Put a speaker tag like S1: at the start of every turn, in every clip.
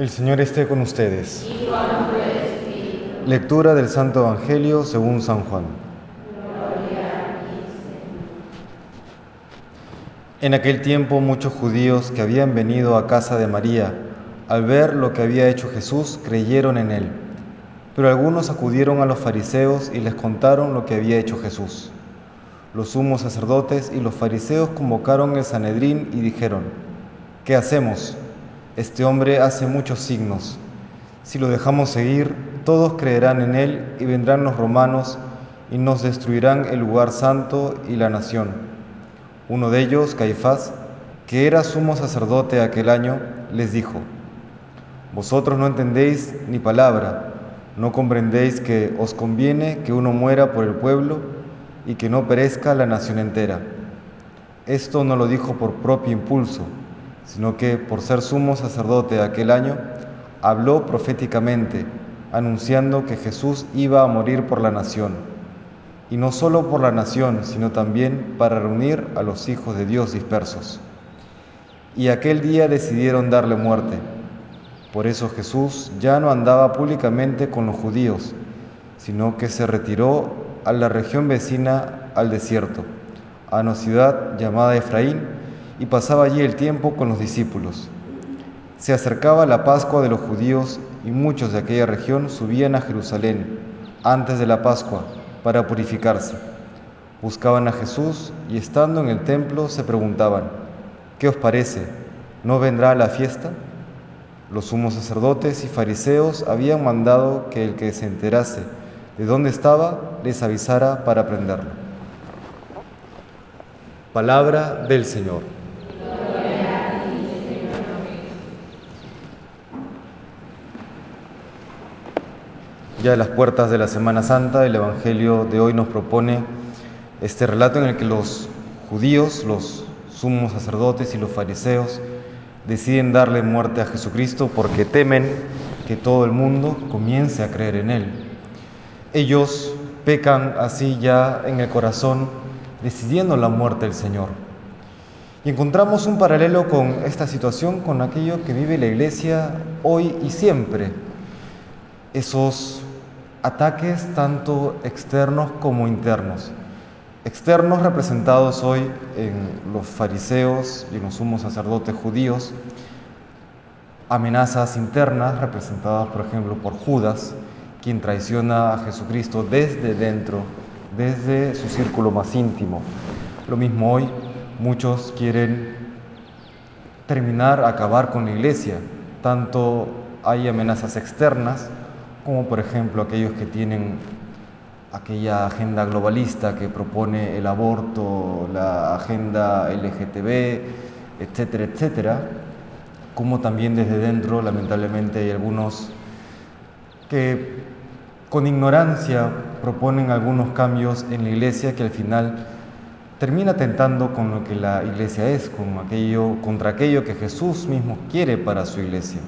S1: El Señor esté con ustedes. Lectura del Santo Evangelio según San Juan. En aquel tiempo muchos judíos que habían venido a casa de María, al ver lo que había hecho Jesús, creyeron en él. Pero algunos acudieron a los fariseos y les contaron lo que había hecho Jesús. Los sumos sacerdotes y los fariseos convocaron el Sanedrín y dijeron, ¿qué hacemos? Este hombre hace muchos signos. Si lo dejamos seguir, todos creerán en él y vendrán los romanos y nos destruirán el lugar santo y la nación. Uno de ellos, Caifás, que era sumo sacerdote aquel año, les dijo, Vosotros no entendéis ni palabra, no comprendéis que os conviene que uno muera por el pueblo y que no perezca la nación entera. Esto no lo dijo por propio impulso, sino que por ser sumo sacerdote aquel año, habló proféticamente, anunciando que Jesús iba a morir por la nación, y no solo por la nación, sino también para reunir a los hijos de Dios dispersos. Y aquel día decidieron darle muerte. Por eso Jesús ya no andaba públicamente con los judíos, sino que se retiró a la región vecina al desierto, a una ciudad llamada Efraín, y pasaba allí el tiempo con los discípulos. Se acercaba la Pascua de los judíos y muchos de aquella región subían a Jerusalén antes de la Pascua para purificarse. Buscaban a Jesús y estando en el templo se preguntaban, ¿qué os parece? ¿No vendrá a la fiesta? Los sumos sacerdotes y fariseos habían mandado que el que se enterase de dónde estaba les avisara para prenderlo. Palabra del Señor. Ya a las puertas de la Semana Santa, el Evangelio de hoy nos propone este relato en el que los judíos, los sumos sacerdotes y los fariseos deciden darle muerte a Jesucristo porque temen que todo el mundo comience a creer en Él. Ellos pecan así ya en el corazón decidiendo la muerte del Señor. Y encontramos un paralelo con esta situación, con aquello que vive la Iglesia hoy y siempre. Esos ataques tanto externos como internos. Externos representados hoy en los fariseos y en los sumos sacerdotes judíos, amenazas internas representadas por ejemplo por Judas, quien traiciona a Jesucristo desde dentro, desde su círculo más íntimo. Lo mismo hoy, muchos quieren terminar, acabar con la iglesia. Tanto hay amenazas externas como por ejemplo aquellos que tienen aquella agenda globalista que propone el aborto, la agenda LGTB, etcétera, etcétera, como también desde dentro lamentablemente hay algunos que con ignorancia proponen algunos cambios en la iglesia que al final termina tentando con lo que la iglesia es, con aquello, contra aquello que Jesús mismo quiere para su iglesia.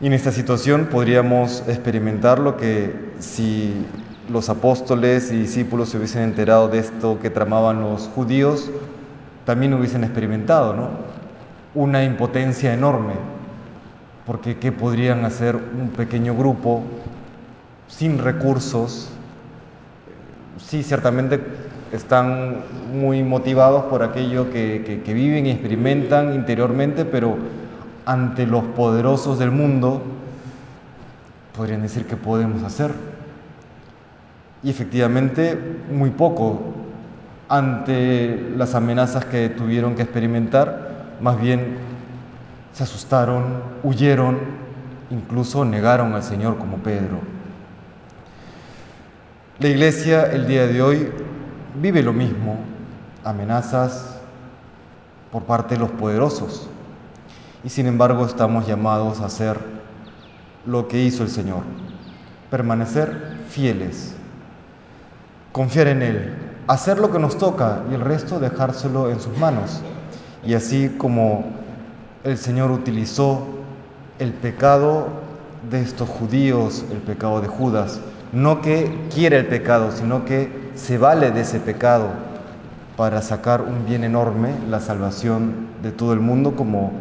S1: Y en esta situación podríamos experimentar lo que si los apóstoles y discípulos se hubiesen enterado de esto que tramaban los judíos, también hubiesen experimentado, ¿no? Una impotencia enorme, porque ¿qué podrían hacer un pequeño grupo sin recursos? Sí, ciertamente están muy motivados por aquello que, que viven y experimentan interiormente, pero ante los poderosos del mundo, podrían decir que podemos hacer. Y efectivamente, muy poco ante las amenazas que tuvieron que experimentar, más bien se asustaron, huyeron, incluso negaron al Señor como Pedro. La iglesia el día de hoy vive lo mismo, amenazas por parte de los poderosos, y sin embargo estamos llamados a hacer lo que hizo el Señor, permanecer fieles, confiar en Él, hacer lo que nos toca y el resto dejárselo en sus manos. Y así como el Señor utilizó el pecado de estos judíos, el pecado de Judas, no que quiere el pecado, sino que se vale de ese pecado para sacar un bien enorme, la salvación de todo el mundo, como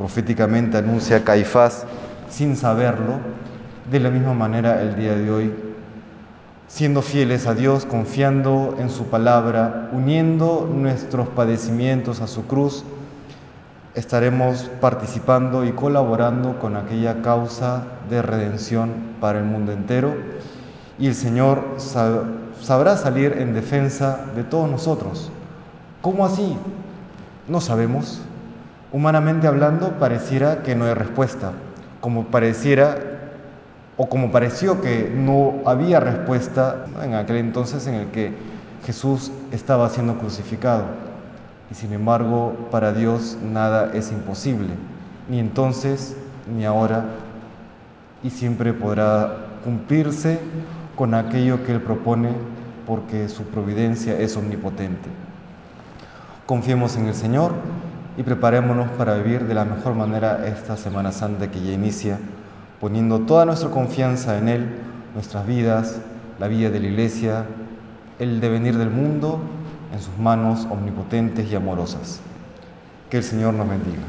S1: proféticamente anuncia Caifás sin saberlo, de la misma manera el día de hoy, siendo fieles a Dios, confiando en su palabra, uniendo nuestros padecimientos a su cruz, estaremos participando y colaborando con aquella causa de redención para el mundo entero y el Señor sabrá salir en defensa de todos nosotros. ¿Cómo así? No sabemos. Humanamente hablando, pareciera que no hay respuesta, como pareciera o como pareció que no había respuesta en aquel entonces en el que Jesús estaba siendo crucificado. Y sin embargo, para Dios nada es imposible, ni entonces ni ahora, y siempre podrá cumplirse con aquello que Él propone porque su providencia es omnipotente. Confiemos en el Señor y preparémonos para vivir de la mejor manera esta Semana Santa que ya inicia, poniendo toda nuestra confianza en Él, nuestras vidas, la vida de la Iglesia, el devenir del mundo en sus manos omnipotentes y amorosas. Que el Señor nos bendiga.